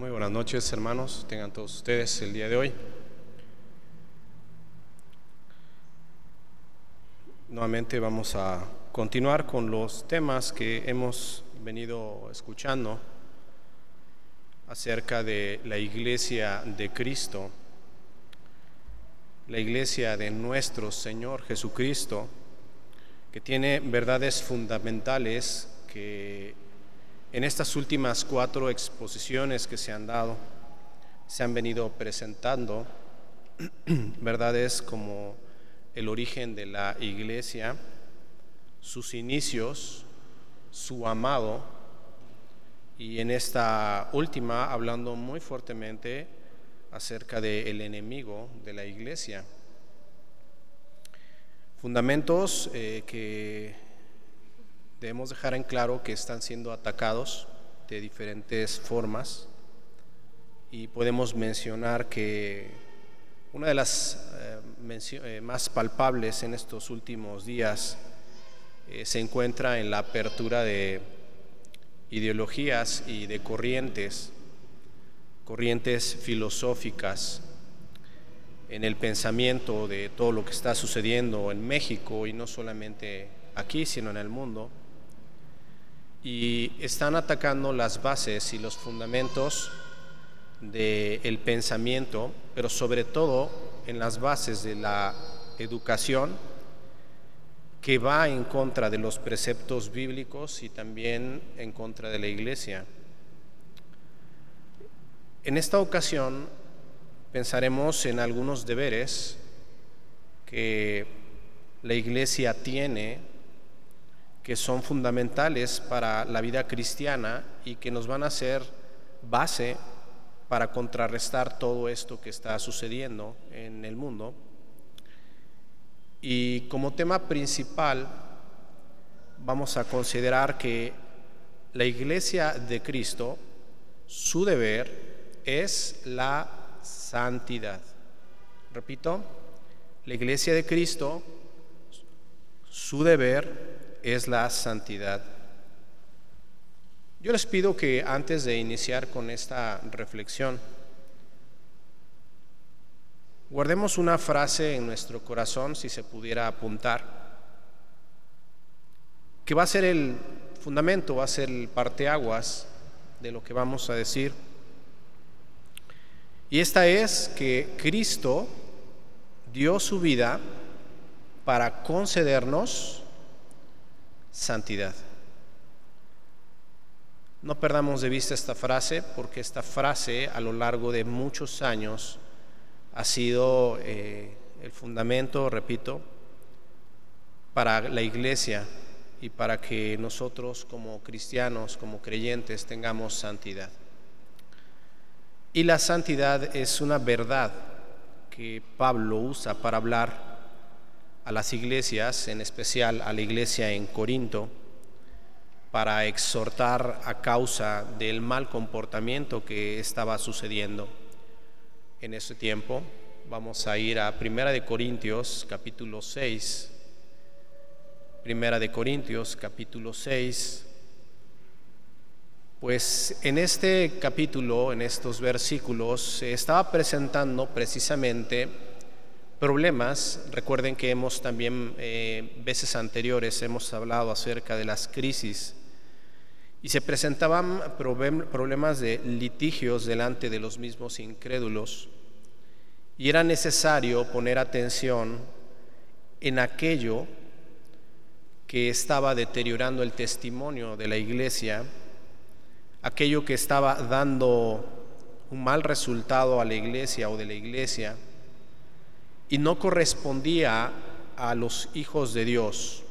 Muy buenas noches, hermanos. Tengan todos ustedes el día de hoy. Nuevamente vamos a continuar con los temas que hemos venido escuchando acerca de la iglesia de Cristo, la iglesia de nuestro Señor Jesucristo, que tiene verdades fundamentales que en estas últimas cuatro exposiciones que se han dado, se han venido presentando verdades como el origen de la iglesia, sus inicios, su amado, y en esta última hablando muy fuertemente acerca del enemigo de la iglesia. Fundamentos eh, que debemos dejar en claro que están siendo atacados de diferentes formas. Y podemos mencionar que una de las eh, eh, más palpables en estos últimos días eh, se encuentra en la apertura de ideologías y de corrientes, corrientes filosóficas en el pensamiento de todo lo que está sucediendo en México y no solamente aquí, sino en el mundo y están atacando las bases y los fundamentos del pensamiento, pero sobre todo en las bases de la educación que va en contra de los preceptos bíblicos y también en contra de la iglesia. En esta ocasión pensaremos en algunos deberes que la iglesia tiene que son fundamentales para la vida cristiana y que nos van a ser base para contrarrestar todo esto que está sucediendo en el mundo. Y como tema principal vamos a considerar que la iglesia de Cristo, su deber es la santidad. Repito, la iglesia de Cristo, su deber es la santidad. Yo les pido que antes de iniciar con esta reflexión, guardemos una frase en nuestro corazón, si se pudiera apuntar, que va a ser el fundamento, va a ser el parteaguas de lo que vamos a decir. Y esta es que Cristo dio su vida para concedernos santidad. No perdamos de vista esta frase porque esta frase a lo largo de muchos años ha sido eh, el fundamento, repito, para la iglesia y para que nosotros como cristianos, como creyentes, tengamos santidad. Y la santidad es una verdad que Pablo usa para hablar a las iglesias, en especial a la iglesia en Corinto, para exhortar a causa del mal comportamiento que estaba sucediendo en ese tiempo. Vamos a ir a Primera de Corintios, capítulo 6. Primera de Corintios, capítulo 6. Pues en este capítulo, en estos versículos, se estaba presentando precisamente problemas. Recuerden que hemos también eh, veces anteriores hemos hablado acerca de las crisis y se presentaban problemas de litigios delante de los mismos incrédulos y era necesario poner atención en aquello que estaba deteriorando el testimonio de la iglesia, aquello que estaba dando un mal resultado a la iglesia o de la iglesia y no correspondía a los hijos de Dios.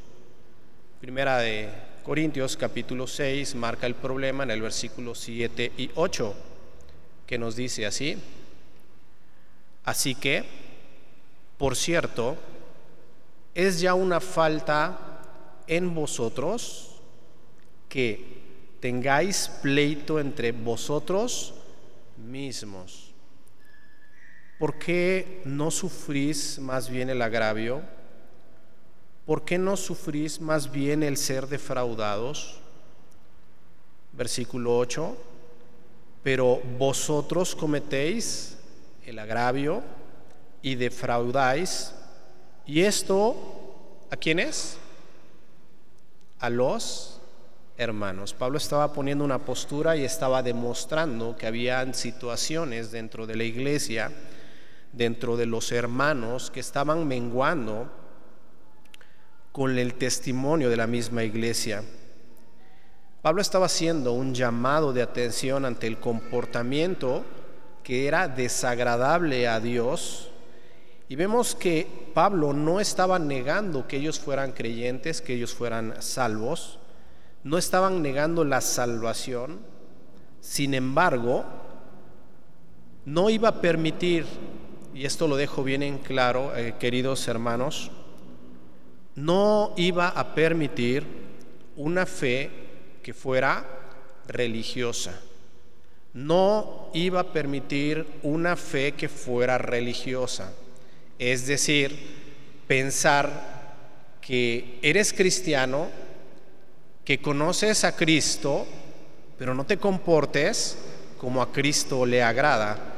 Primera de Corintios capítulo 6 marca el problema en el versículo 7 y 8, que nos dice así. Así que, por cierto, es ya una falta en vosotros que tengáis pleito entre vosotros mismos. ¿Por qué no sufrís más bien el agravio? ¿Por qué no sufrís más bien el ser defraudados? Versículo 8. pero vosotros cometéis el agravio y defraudáis. ¿Y esto a quién es? A los hermanos. Pablo estaba poniendo una postura y estaba demostrando que habían situaciones dentro de la iglesia, dentro de los hermanos, que estaban menguando con el testimonio de la misma iglesia. Pablo estaba haciendo un llamado de atención ante el comportamiento que era desagradable a Dios. Y vemos que Pablo no estaba negando que ellos fueran creyentes, que ellos fueran salvos, no estaban negando la salvación, sin embargo, no iba a permitir, y esto lo dejo bien en claro, eh, queridos hermanos, no iba a permitir una fe que fuera religiosa. No iba a permitir una fe que fuera religiosa. Es decir, pensar que eres cristiano, que conoces a Cristo, pero no te comportes como a Cristo le agrada.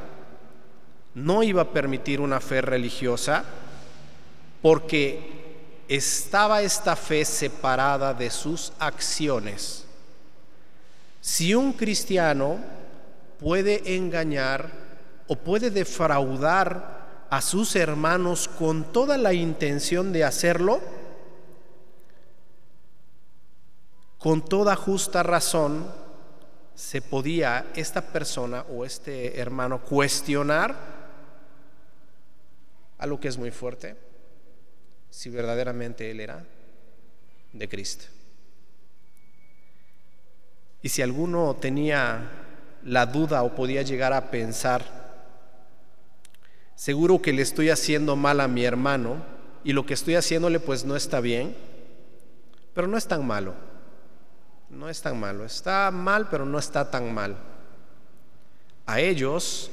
No iba a permitir una fe religiosa porque estaba esta fe separada de sus acciones. Si un cristiano puede engañar o puede defraudar a sus hermanos con toda la intención de hacerlo, con toda justa razón, se podía esta persona o este hermano cuestionar a lo que es muy fuerte si verdaderamente él era de Cristo. Y si alguno tenía la duda o podía llegar a pensar, seguro que le estoy haciendo mal a mi hermano y lo que estoy haciéndole pues no está bien, pero no es tan malo, no es tan malo, está mal pero no está tan mal. A ellos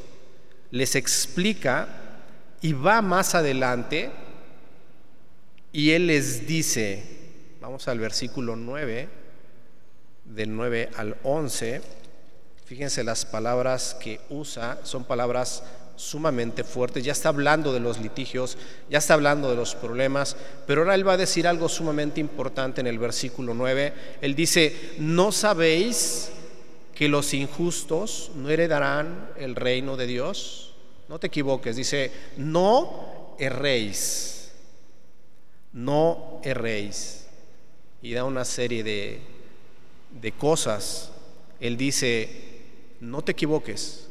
les explica y va más adelante y Él les dice, vamos al versículo 9, del 9 al 11, fíjense las palabras que usa, son palabras sumamente fuertes, ya está hablando de los litigios, ya está hablando de los problemas, pero ahora Él va a decir algo sumamente importante en el versículo 9. Él dice, ¿no sabéis que los injustos no heredarán el reino de Dios? No te equivoques, dice, no erréis no erréis. Y da una serie de, de cosas. Él dice, no te equivoques,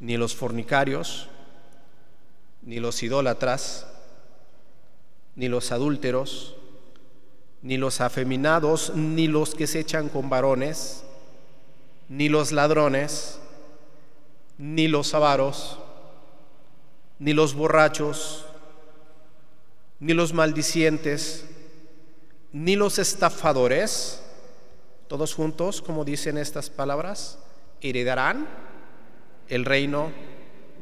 ni los fornicarios, ni los idólatras, ni los adúlteros, ni los afeminados, ni los que se echan con varones, ni los ladrones, ni los avaros, ni los borrachos, ni los maldicientes, ni los estafadores, todos juntos, como dicen estas palabras, heredarán el reino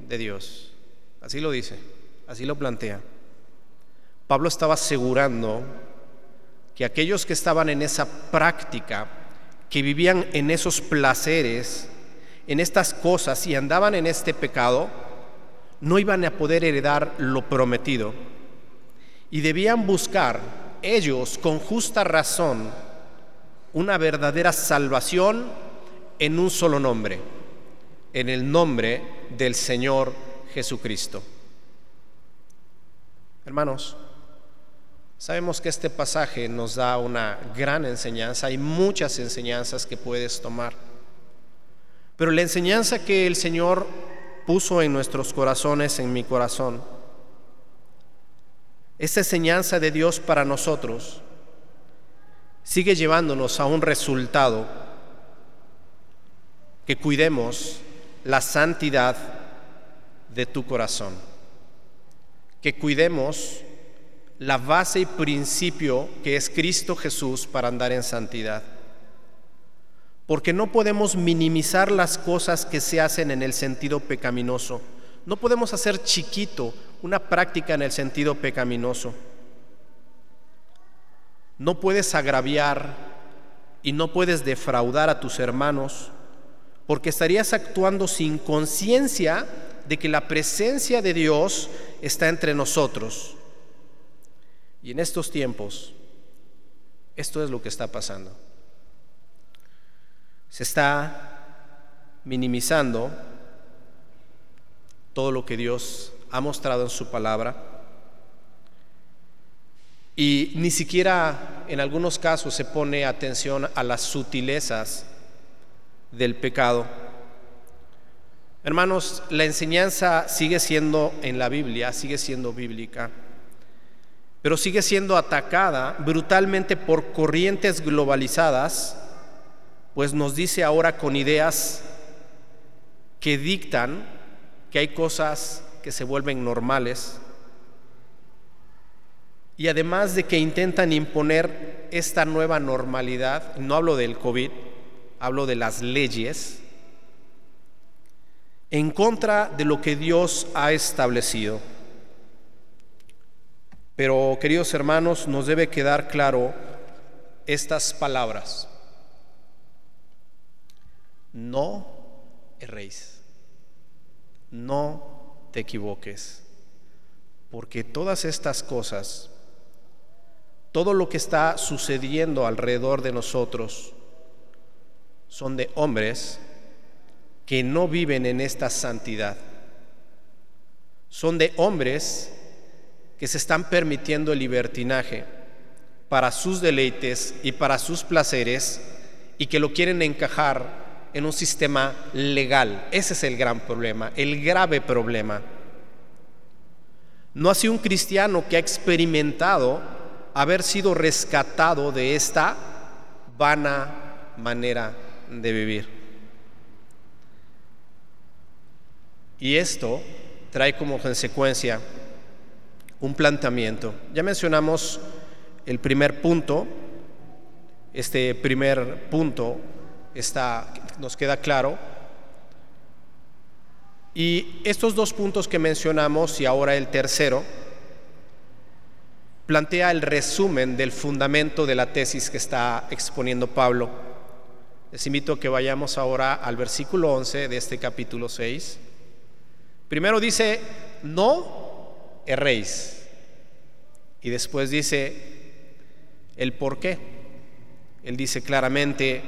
de Dios. Así lo dice, así lo plantea. Pablo estaba asegurando que aquellos que estaban en esa práctica, que vivían en esos placeres, en estas cosas y andaban en este pecado, no iban a poder heredar lo prometido. Y debían buscar ellos con justa razón una verdadera salvación en un solo nombre, en el nombre del Señor Jesucristo. Hermanos, sabemos que este pasaje nos da una gran enseñanza, hay muchas enseñanzas que puedes tomar, pero la enseñanza que el Señor puso en nuestros corazones, en mi corazón, esta enseñanza de Dios para nosotros sigue llevándonos a un resultado, que cuidemos la santidad de tu corazón, que cuidemos la base y principio que es Cristo Jesús para andar en santidad. Porque no podemos minimizar las cosas que se hacen en el sentido pecaminoso. No podemos hacer chiquito una práctica en el sentido pecaminoso. No puedes agraviar y no puedes defraudar a tus hermanos porque estarías actuando sin conciencia de que la presencia de Dios está entre nosotros. Y en estos tiempos, esto es lo que está pasando. Se está minimizando todo lo que Dios ha mostrado en su palabra y ni siquiera en algunos casos se pone atención a las sutilezas del pecado. Hermanos, la enseñanza sigue siendo en la Biblia, sigue siendo bíblica, pero sigue siendo atacada brutalmente por corrientes globalizadas, pues nos dice ahora con ideas que dictan que hay cosas que se vuelven normales y además de que intentan imponer esta nueva normalidad, no hablo del COVID, hablo de las leyes, en contra de lo que Dios ha establecido. Pero, queridos hermanos, nos debe quedar claro estas palabras. No erréis, no te equivoques, porque todas estas cosas, todo lo que está sucediendo alrededor de nosotros, son de hombres que no viven en esta santidad. Son de hombres que se están permitiendo el libertinaje para sus deleites y para sus placeres y que lo quieren encajar en un sistema legal. Ese es el gran problema, el grave problema. No ha sido un cristiano que ha experimentado haber sido rescatado de esta vana manera de vivir. Y esto trae como consecuencia un planteamiento. Ya mencionamos el primer punto, este primer punto está, nos queda claro. Y estos dos puntos que mencionamos y ahora el tercero, plantea el resumen del fundamento de la tesis que está exponiendo Pablo. Les invito a que vayamos ahora al versículo 11 de este capítulo 6. Primero dice, no erréis. Y después dice el por qué. Él dice claramente,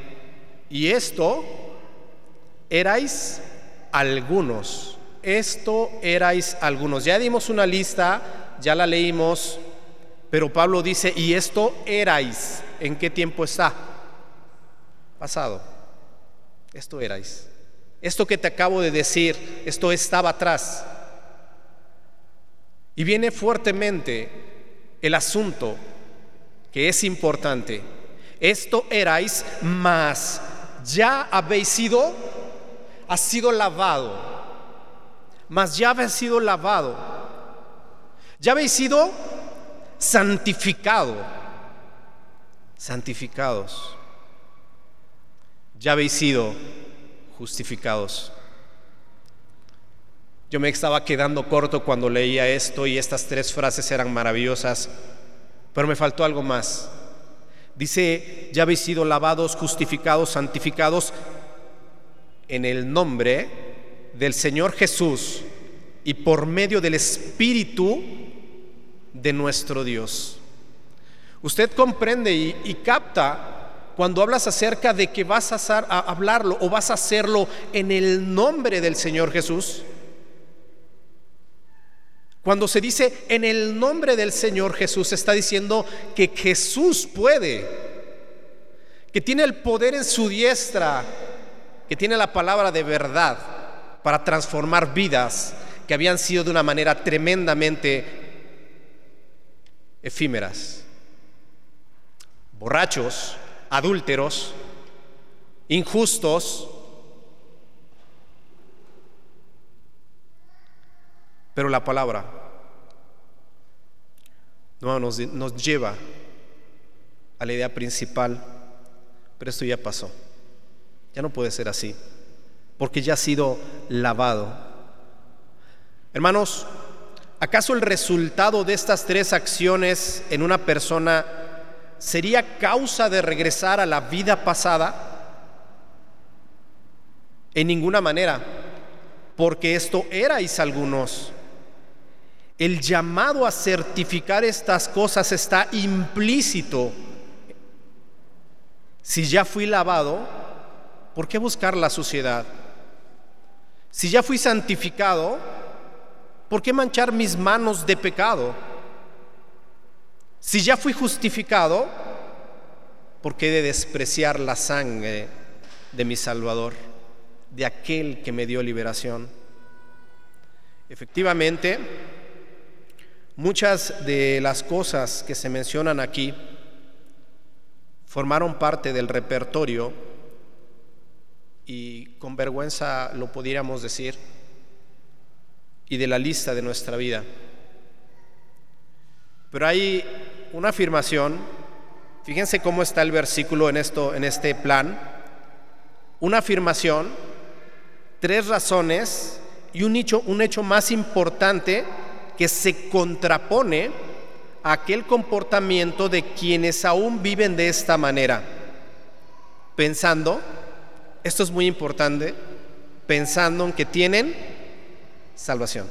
y esto erais algunos. Esto erais algunos. Ya dimos una lista, ya la leímos, pero Pablo dice, y esto erais. ¿En qué tiempo está? Pasado. Esto erais. Esto que te acabo de decir, esto estaba atrás. Y viene fuertemente el asunto que es importante. Esto erais, mas ya habéis sido, ha sido lavado, mas ya habéis sido lavado, ya habéis sido santificado, santificados, ya habéis sido justificados. Yo me estaba quedando corto cuando leía esto y estas tres frases eran maravillosas, pero me faltó algo más. Dice, ya habéis sido lavados, justificados, santificados en el nombre del Señor Jesús y por medio del Espíritu de nuestro Dios. Usted comprende y, y capta cuando hablas acerca de que vas a, hablarlo o vas a hacerlo en el nombre del Señor Jesús. Cuando se dice en el nombre del Señor Jesús, está diciendo que Jesús puede, que tiene el poder en su diestra, que tiene la palabra de verdad para transformar vidas que habían sido de una manera tremendamente efímeras. Borrachos, adúlteros, injustos, pero la palabra no, nos, nos lleva a la idea principal, pero esto ya pasó, ya no puede ser así, porque ya ha sido lavado. Hermanos, ¿acaso el resultado de estas tres acciones en una persona sería causa de regresar a la vida pasada? En ninguna manera, porque esto erais algunos. El llamado a certificar estas cosas está implícito. Si ya fui lavado, ¿por qué buscar la suciedad? Si ya fui santificado, ¿por qué manchar mis manos de pecado? Si ya fui justificado, ¿por qué de despreciar la sangre de mi Salvador, de aquel que me dio liberación? Efectivamente, muchas de las cosas que se mencionan aquí formaron parte del repertorio y con vergüenza lo pudiéramos decir, y de la lista de nuestra vida. Pero hay una afirmación, fíjense cómo está el versículo en, esto, en este plan, una afirmación, tres razones y un hecho, un hecho más importante que se contrapone a aquel comportamiento de quienes aún viven de esta manera, pensando, esto es muy importante, pensando en que tienen salvación.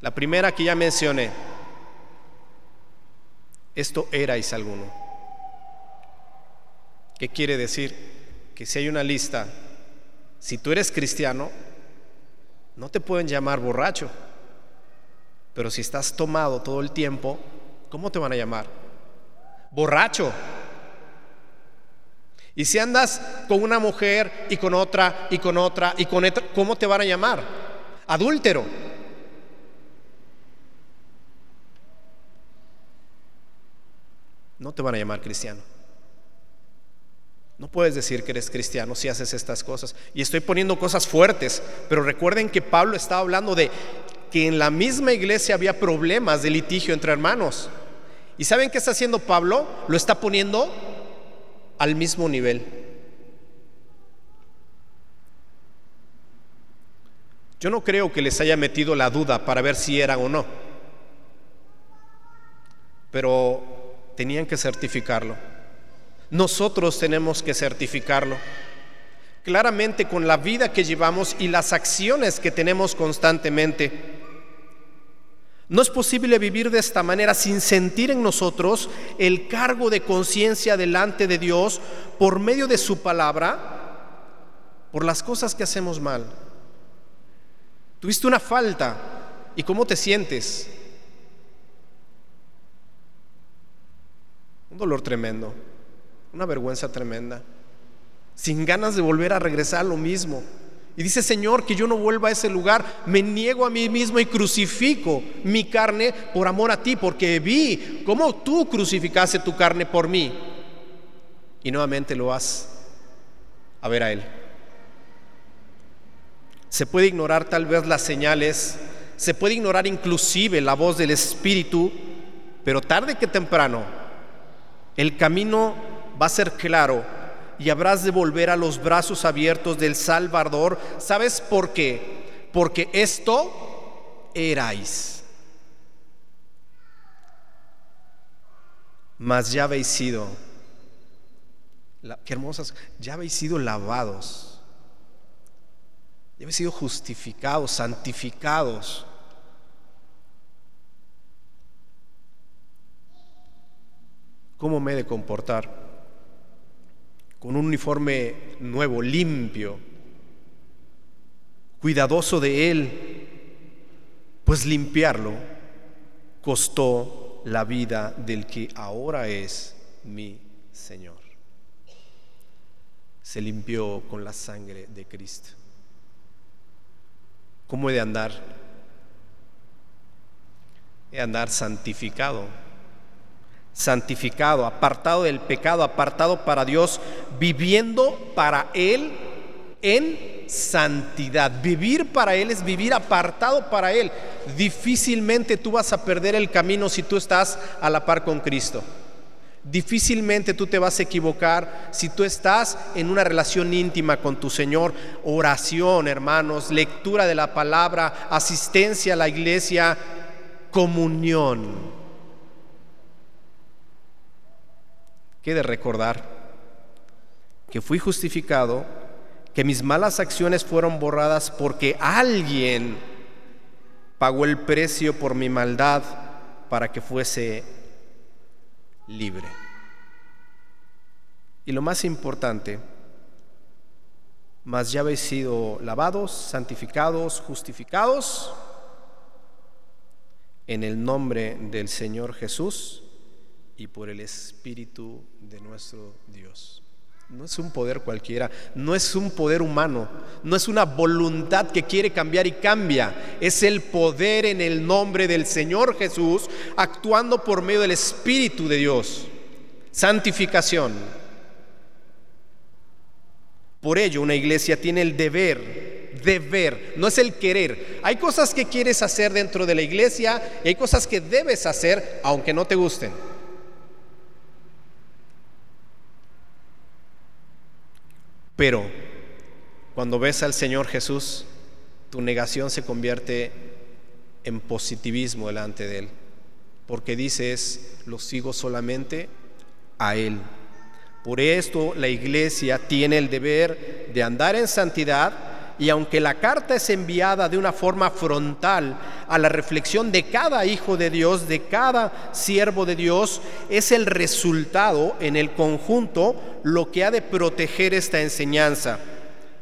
La primera que ya mencioné, esto erais alguno. ¿Qué quiere decir? Que si hay una lista, si tú eres cristiano, no te pueden llamar borracho, pero si estás tomado todo el tiempo, ¿cómo te van a llamar? Borracho. Y si andas con una mujer y con otra y con otra y con otra, ¿cómo te van a llamar? Adúltero. No te van a llamar cristiano. No puedes decir que eres cristiano si haces estas cosas. Y estoy poniendo cosas fuertes, pero recuerden que Pablo estaba hablando de que en la misma iglesia había problemas de litigio entre hermanos. ¿Y saben qué está haciendo Pablo? Lo está poniendo al mismo nivel. Yo no creo que les haya metido la duda para ver si eran o no, pero tenían que certificarlo. Nosotros tenemos que certificarlo. Claramente con la vida que llevamos y las acciones que tenemos constantemente. No es posible vivir de esta manera sin sentir en nosotros el cargo de conciencia delante de Dios por medio de su palabra, por las cosas que hacemos mal. Tuviste una falta y cómo te sientes. Un dolor tremendo, una vergüenza tremenda, sin ganas de volver a regresar a lo mismo. Y dice, Señor, que yo no vuelva a ese lugar. Me niego a mí mismo y crucifico mi carne por amor a ti, porque vi cómo tú crucificaste tu carne por mí. Y nuevamente lo vas a ver a Él. Se puede ignorar tal vez las señales, se puede ignorar inclusive la voz del Espíritu, pero tarde que temprano el camino va a ser claro y habrás de volver a los brazos abiertos del Salvador. ¿Sabes por qué? Porque esto erais. Mas ya habéis sido, qué hermosas, ya habéis sido lavados, ya habéis sido justificados, santificados. ¿Cómo me he de comportar? Con un uniforme nuevo, limpio, cuidadoso de él, pues limpiarlo costó la vida del que ahora es mi Señor. Se limpió con la sangre de Cristo. ¿Cómo he de andar? He de andar santificado santificado, apartado del pecado, apartado para Dios, viviendo para Él en santidad. Vivir para Él es vivir apartado para Él. Difícilmente tú vas a perder el camino si tú estás a la par con Cristo. Difícilmente tú te vas a equivocar si tú estás en una relación íntima con tu Señor. Oración, hermanos, lectura de la palabra, asistencia a la iglesia, comunión. ¿Qué de recordar que fui justificado, que mis malas acciones fueron borradas porque alguien pagó el precio por mi maldad para que fuese libre. Y lo más importante, mas ya habéis sido lavados, santificados, justificados en el nombre del Señor Jesús y por el Espíritu de nuestro Dios. No es un poder cualquiera, no es un poder humano, no es una voluntad que quiere cambiar y cambia, es el poder en el nombre del Señor Jesús actuando por medio del Espíritu de Dios. Santificación. Por ello una iglesia tiene el deber, deber, no es el querer. Hay cosas que quieres hacer dentro de la iglesia y hay cosas que debes hacer aunque no te gusten. Pero cuando ves al Señor Jesús, tu negación se convierte en positivismo delante de Él, porque dices, lo sigo solamente a Él. Por esto la iglesia tiene el deber de andar en santidad y aunque la carta es enviada de una forma frontal a la reflexión de cada hijo de Dios, de cada siervo de Dios, es el resultado en el conjunto lo que ha de proteger esta enseñanza.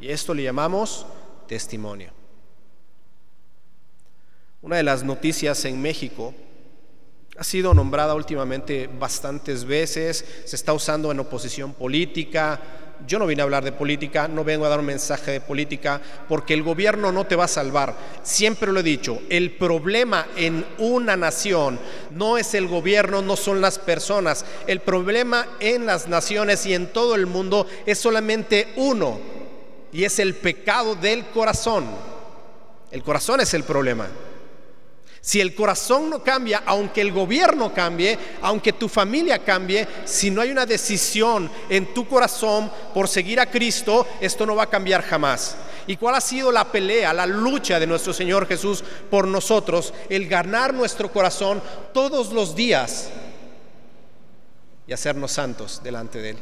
Y esto le llamamos testimonio. Una de las noticias en México ha sido nombrada últimamente bastantes veces, se está usando en oposición política, yo no vine a hablar de política, no vengo a dar un mensaje de política, porque el gobierno no te va a salvar. Siempre lo he dicho, el problema en una nación no es el gobierno, no son las personas. El problema en las naciones y en todo el mundo es solamente uno, y es el pecado del corazón. El corazón es el problema. Si el corazón no cambia, aunque el gobierno cambie, aunque tu familia cambie, si no hay una decisión en tu corazón por seguir a Cristo, esto no va a cambiar jamás. ¿Y cuál ha sido la pelea, la lucha de nuestro Señor Jesús por nosotros? El ganar nuestro corazón todos los días y hacernos santos delante de Él.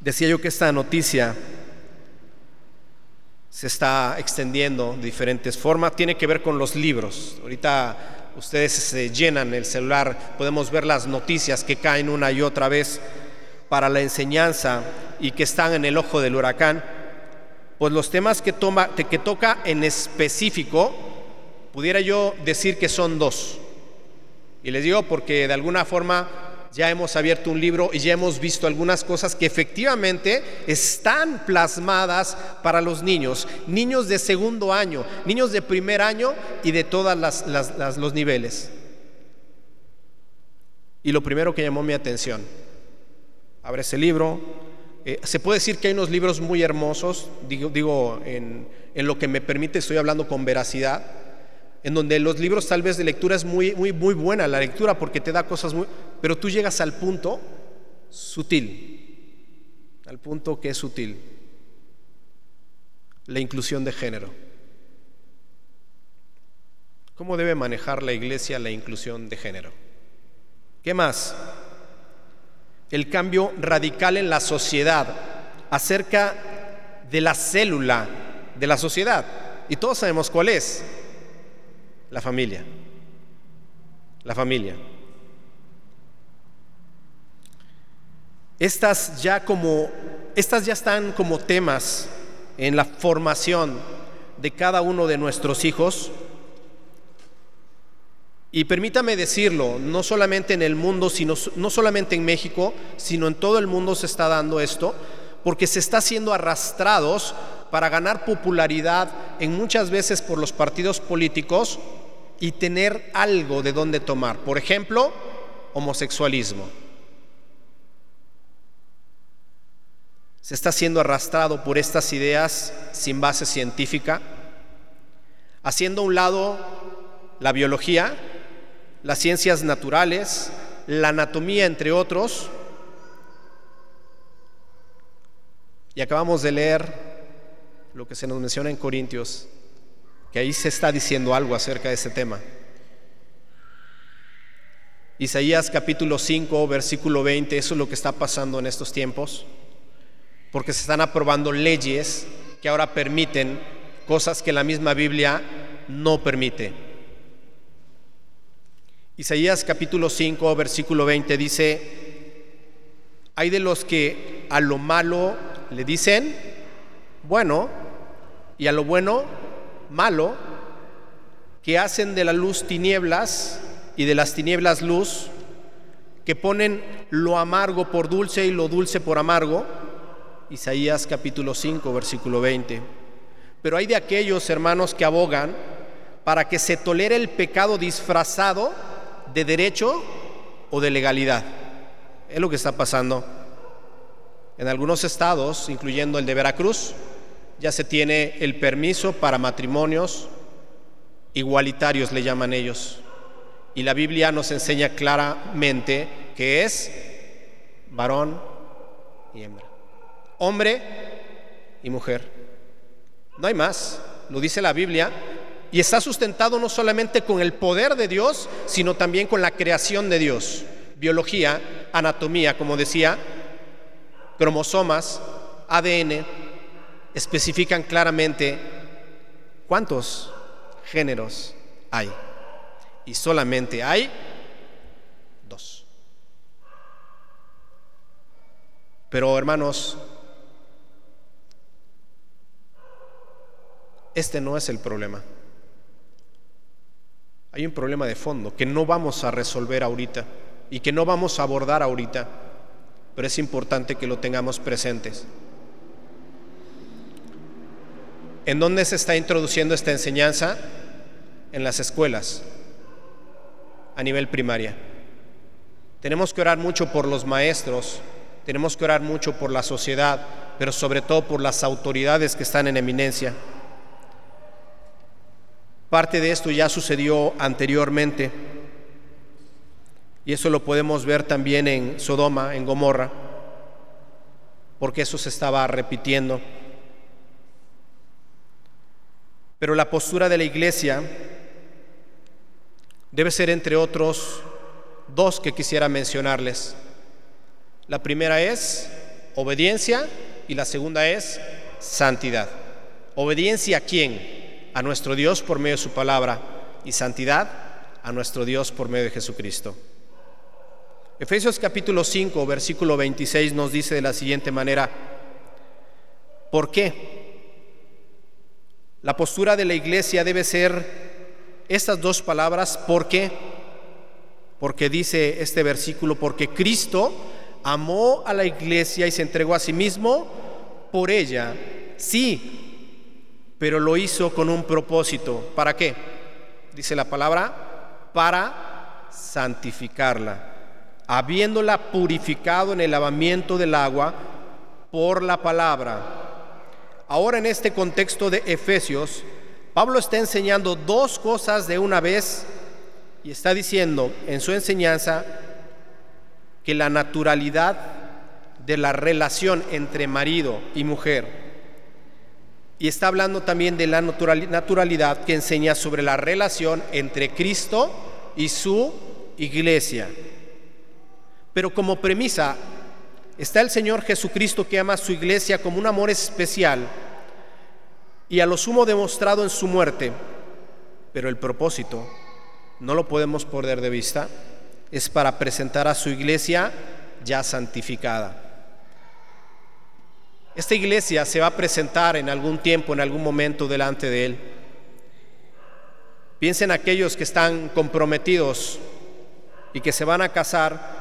Decía yo que esta noticia se está extendiendo de diferentes formas. Tiene que ver con los libros. Ahorita ustedes se llenan el celular, podemos ver las noticias que caen una y otra vez para la enseñanza y que están en el ojo del huracán. Pues los temas que, toma, que toca en específico, pudiera yo decir que son dos. Y les digo porque de alguna forma ya hemos abierto un libro y ya hemos visto algunas cosas que efectivamente están plasmadas para los niños, niños de segundo año, niños de primer año y de todos los niveles. Y lo primero que llamó mi atención, abre ese libro, eh, se puede decir que hay unos libros muy hermosos, digo, digo en, en lo que me permite, estoy hablando con veracidad, en donde los libros tal vez de lectura es muy, muy, muy buena la lectura porque te da cosas muy... Pero tú llegas al punto sutil, al punto que es sutil, la inclusión de género. ¿Cómo debe manejar la iglesia la inclusión de género? ¿Qué más? El cambio radical en la sociedad acerca de la célula de la sociedad. Y todos sabemos cuál es la familia. La familia. Estas ya como estas ya están como temas en la formación de cada uno de nuestros hijos. Y permítame decirlo, no solamente en el mundo, sino no solamente en México, sino en todo el mundo se está dando esto, porque se está siendo arrastrados para ganar popularidad en muchas veces por los partidos políticos y tener algo de donde tomar. Por ejemplo, homosexualismo. Se está siendo arrastrado por estas ideas sin base científica, haciendo a un lado la biología, las ciencias naturales, la anatomía, entre otros. Y acabamos de leer lo que se nos menciona en Corintios que ahí se está diciendo algo acerca de ese tema. Isaías capítulo 5, versículo 20, eso es lo que está pasando en estos tiempos, porque se están aprobando leyes que ahora permiten cosas que la misma Biblia no permite. Isaías capítulo 5, versículo 20 dice, hay de los que a lo malo le dicen, bueno, y a lo bueno, malo, que hacen de la luz tinieblas y de las tinieblas luz, que ponen lo amargo por dulce y lo dulce por amargo. Isaías capítulo 5, versículo 20. Pero hay de aquellos hermanos que abogan para que se tolere el pecado disfrazado de derecho o de legalidad. Es lo que está pasando. En algunos estados, incluyendo el de Veracruz, ya se tiene el permiso para matrimonios igualitarios, le llaman ellos. Y la Biblia nos enseña claramente que es varón y hembra, hombre y mujer. No hay más, lo dice la Biblia, y está sustentado no solamente con el poder de Dios, sino también con la creación de Dios. Biología, anatomía, como decía, cromosomas, ADN, especifican claramente cuántos géneros hay. Y solamente hay dos. Pero hermanos, este no es el problema. Hay un problema de fondo que no vamos a resolver ahorita y que no vamos a abordar ahorita, pero es importante que lo tengamos presentes. ¿En dónde se está introduciendo esta enseñanza? En las escuelas, a nivel primaria. Tenemos que orar mucho por los maestros, tenemos que orar mucho por la sociedad, pero sobre todo por las autoridades que están en eminencia. Parte de esto ya sucedió anteriormente y eso lo podemos ver también en Sodoma, en Gomorra, porque eso se estaba repitiendo. Pero la postura de la iglesia debe ser, entre otros, dos que quisiera mencionarles. La primera es obediencia y la segunda es santidad. ¿Obediencia a quién? a nuestro Dios por medio de su palabra y santidad a nuestro Dios por medio de Jesucristo. Efesios capítulo 5, versículo 26 nos dice de la siguiente manera, ¿por qué? La postura de la iglesia debe ser estas dos palabras, ¿por qué? Porque dice este versículo, porque Cristo amó a la iglesia y se entregó a sí mismo por ella. Sí, pero lo hizo con un propósito. ¿Para qué? Dice la palabra, para santificarla, habiéndola purificado en el lavamiento del agua por la palabra. Ahora en este contexto de Efesios, Pablo está enseñando dos cosas de una vez y está diciendo en su enseñanza que la naturalidad de la relación entre marido y mujer y está hablando también de la naturalidad que enseña sobre la relación entre Cristo y su iglesia. Pero como premisa está el Señor Jesucristo que ama a su iglesia como un amor especial y a lo sumo demostrado en su muerte. Pero el propósito, no lo podemos perder de vista, es para presentar a su iglesia ya santificada. Esta iglesia se va a presentar en algún tiempo, en algún momento delante de Él. Piensen aquellos que están comprometidos y que se van a casar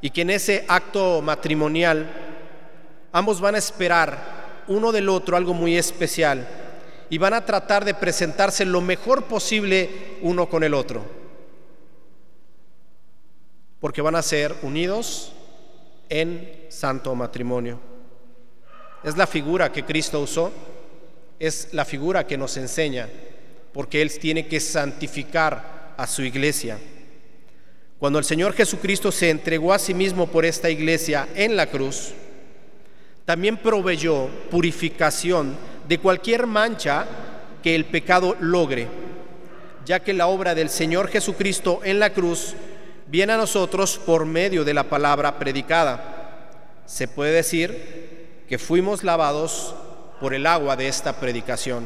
y que en ese acto matrimonial ambos van a esperar uno del otro algo muy especial y van a tratar de presentarse lo mejor posible uno con el otro. Porque van a ser unidos en santo matrimonio. Es la figura que Cristo usó, es la figura que nos enseña, porque Él tiene que santificar a su iglesia. Cuando el Señor Jesucristo se entregó a sí mismo por esta iglesia en la cruz, también proveyó purificación de cualquier mancha que el pecado logre, ya que la obra del Señor Jesucristo en la cruz viene a nosotros por medio de la palabra predicada. Se puede decir que fuimos lavados por el agua de esta predicación,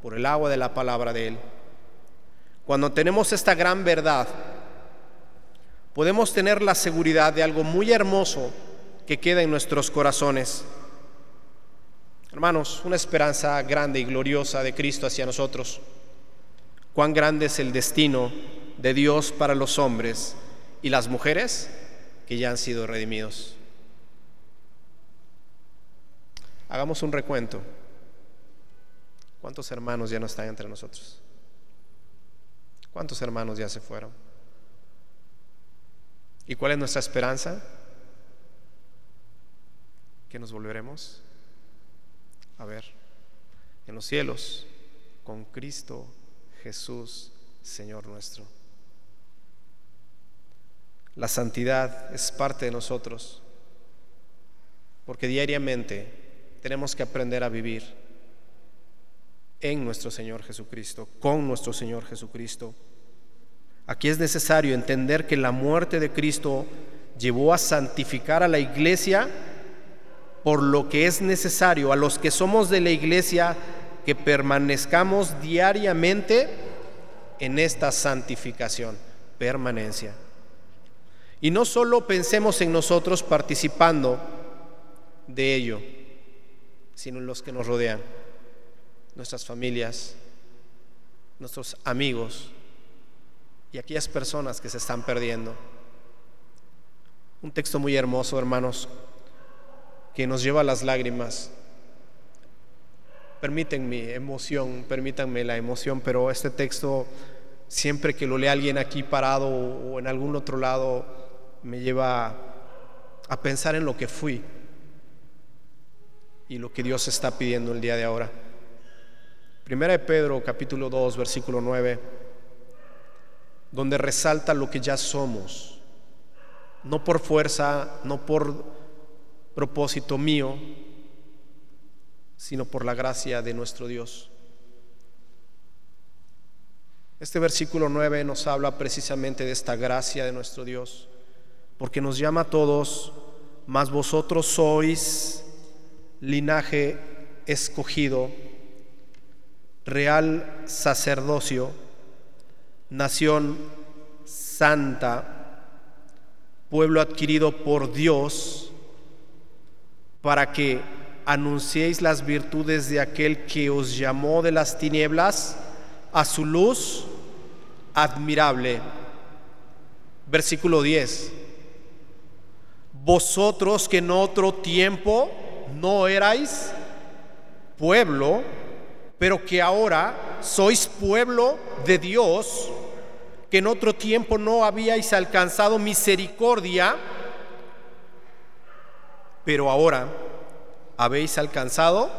por el agua de la palabra de Él. Cuando tenemos esta gran verdad, podemos tener la seguridad de algo muy hermoso que queda en nuestros corazones. Hermanos, una esperanza grande y gloriosa de Cristo hacia nosotros. Cuán grande es el destino de Dios para los hombres y las mujeres que ya han sido redimidos. Hagamos un recuento. ¿Cuántos hermanos ya no están entre nosotros? ¿Cuántos hermanos ya se fueron? ¿Y cuál es nuestra esperanza? Que nos volveremos a ver en los cielos con Cristo Jesús, Señor nuestro. La santidad es parte de nosotros, porque diariamente tenemos que aprender a vivir en nuestro Señor Jesucristo, con nuestro Señor Jesucristo. Aquí es necesario entender que la muerte de Cristo llevó a santificar a la iglesia, por lo que es necesario a los que somos de la iglesia que permanezcamos diariamente en esta santificación, permanencia. Y no solo pensemos en nosotros participando de ello, sino en los que nos rodean nuestras familias, nuestros amigos y aquellas personas que se están perdiendo. Un texto muy hermoso, hermanos, que nos lleva a las lágrimas. Permítanme emoción, permítanme la emoción, pero este texto, siempre que lo lee alguien aquí parado o en algún otro lado, me lleva a pensar en lo que fui y lo que Dios está pidiendo el día de ahora. Primera de Pedro, capítulo 2, versículo 9, donde resalta lo que ya somos, no por fuerza, no por propósito mío, sino por la gracia de nuestro Dios. Este versículo 9 nos habla precisamente de esta gracia de nuestro Dios, porque nos llama a todos, mas vosotros sois linaje escogido real sacerdocio, nación santa, pueblo adquirido por Dios, para que anunciéis las virtudes de aquel que os llamó de las tinieblas a su luz admirable. Versículo 10. Vosotros que en otro tiempo no erais pueblo, pero que ahora sois pueblo de Dios, que en otro tiempo no habíais alcanzado misericordia, pero ahora habéis alcanzado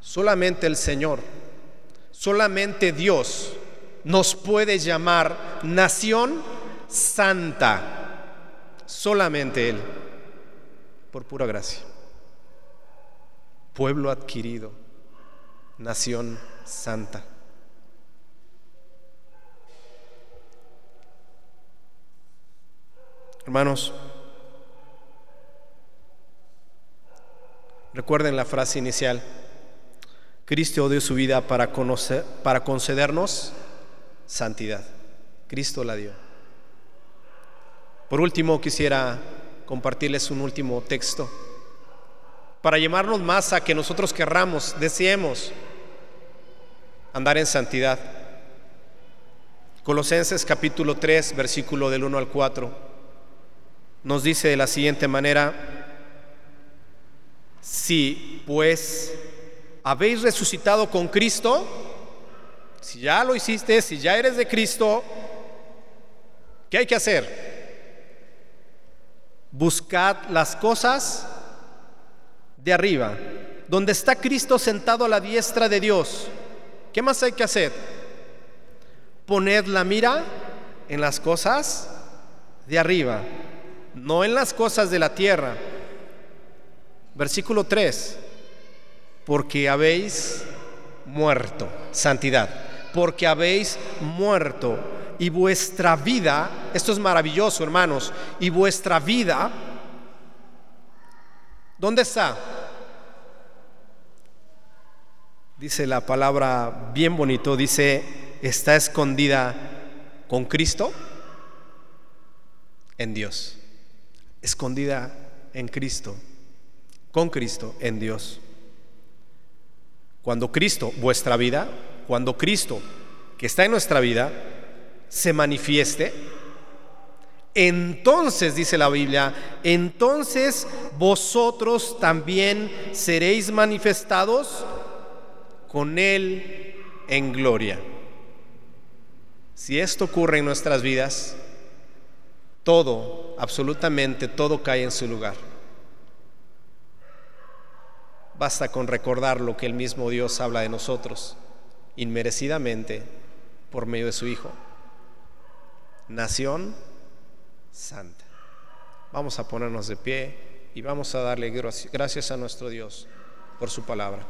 solamente el Señor, solamente Dios nos puede llamar nación santa. Solamente Él, por pura gracia. Pueblo adquirido, nación santa. Hermanos, recuerden la frase inicial. Cristo dio su vida para, conocer, para concedernos santidad. Cristo la dio. Por último, quisiera compartirles un último texto para llamarnos más a que nosotros querramos, deseemos andar en santidad. Colosenses capítulo 3, versículo del 1 al 4, nos dice de la siguiente manera, si pues habéis resucitado con Cristo, si ya lo hiciste, si ya eres de Cristo, ¿qué hay que hacer? Buscad las cosas de arriba, donde está Cristo sentado a la diestra de Dios. ¿Qué más hay que hacer? Poned la mira en las cosas de arriba, no en las cosas de la tierra. Versículo 3. porque habéis muerto, santidad, porque habéis muerto y vuestra vida, esto es maravilloso hermanos, y vuestra vida, ¿dónde está? Dice la palabra bien bonito, dice, está escondida con Cristo en Dios, escondida en Cristo, con Cristo en Dios. Cuando Cristo, vuestra vida, cuando Cristo, que está en nuestra vida, se manifieste, entonces, dice la Biblia, entonces vosotros también seréis manifestados con Él en gloria. Si esto ocurre en nuestras vidas, todo, absolutamente todo cae en su lugar. Basta con recordar lo que el mismo Dios habla de nosotros, inmerecidamente, por medio de su Hijo. Nación santa. Vamos a ponernos de pie y vamos a darle gracias a nuestro Dios por su palabra.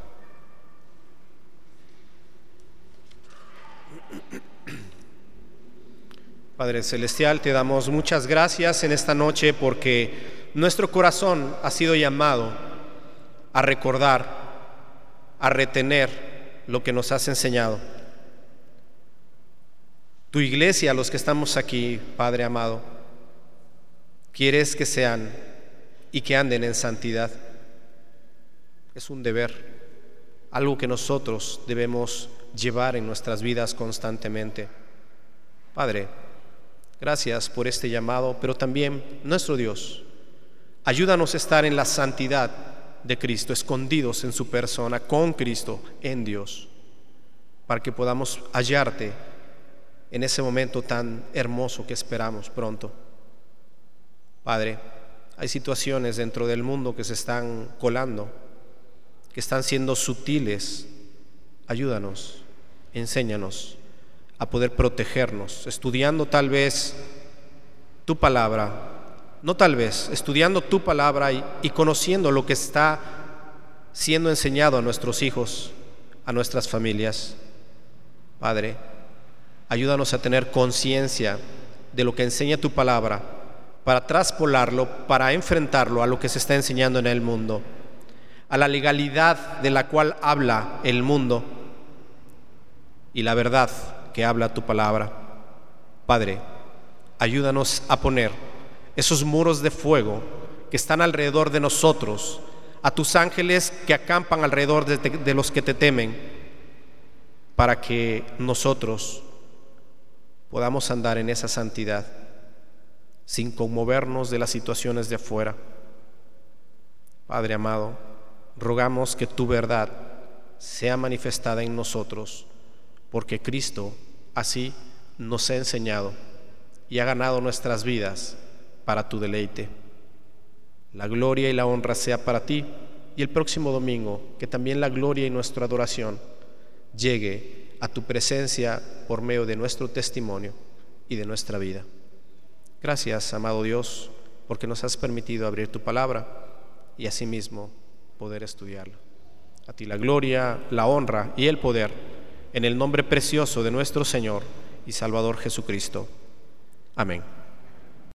Padre Celestial, te damos muchas gracias en esta noche porque nuestro corazón ha sido llamado a recordar, a retener lo que nos has enseñado. Tu iglesia, los que estamos aquí, Padre amado, quieres que sean y que anden en santidad. Es un deber, algo que nosotros debemos llevar en nuestras vidas constantemente. Padre, gracias por este llamado, pero también nuestro Dios, ayúdanos a estar en la santidad de Cristo, escondidos en su persona, con Cristo, en Dios, para que podamos hallarte en ese momento tan hermoso que esperamos pronto. Padre, hay situaciones dentro del mundo que se están colando, que están siendo sutiles. Ayúdanos, enséñanos a poder protegernos, estudiando tal vez tu palabra, no tal vez, estudiando tu palabra y, y conociendo lo que está siendo enseñado a nuestros hijos, a nuestras familias. Padre, ayúdanos a tener conciencia de lo que enseña tu palabra para traspolarlo, para enfrentarlo a lo que se está enseñando en el mundo, a la legalidad de la cual habla el mundo y la verdad que habla tu palabra. Padre, ayúdanos a poner esos muros de fuego que están alrededor de nosotros, a tus ángeles que acampan alrededor de, de los que te temen, para que nosotros podamos andar en esa santidad sin conmovernos de las situaciones de afuera. Padre amado, rogamos que tu verdad sea manifestada en nosotros, porque Cristo así nos ha enseñado y ha ganado nuestras vidas para tu deleite. La gloria y la honra sea para ti y el próximo domingo que también la gloria y nuestra adoración llegue a tu presencia por medio de nuestro testimonio y de nuestra vida. Gracias, amado Dios, porque nos has permitido abrir tu palabra y asimismo poder estudiarla. A ti la gloria, la honra y el poder, en el nombre precioso de nuestro Señor y Salvador Jesucristo. Amén.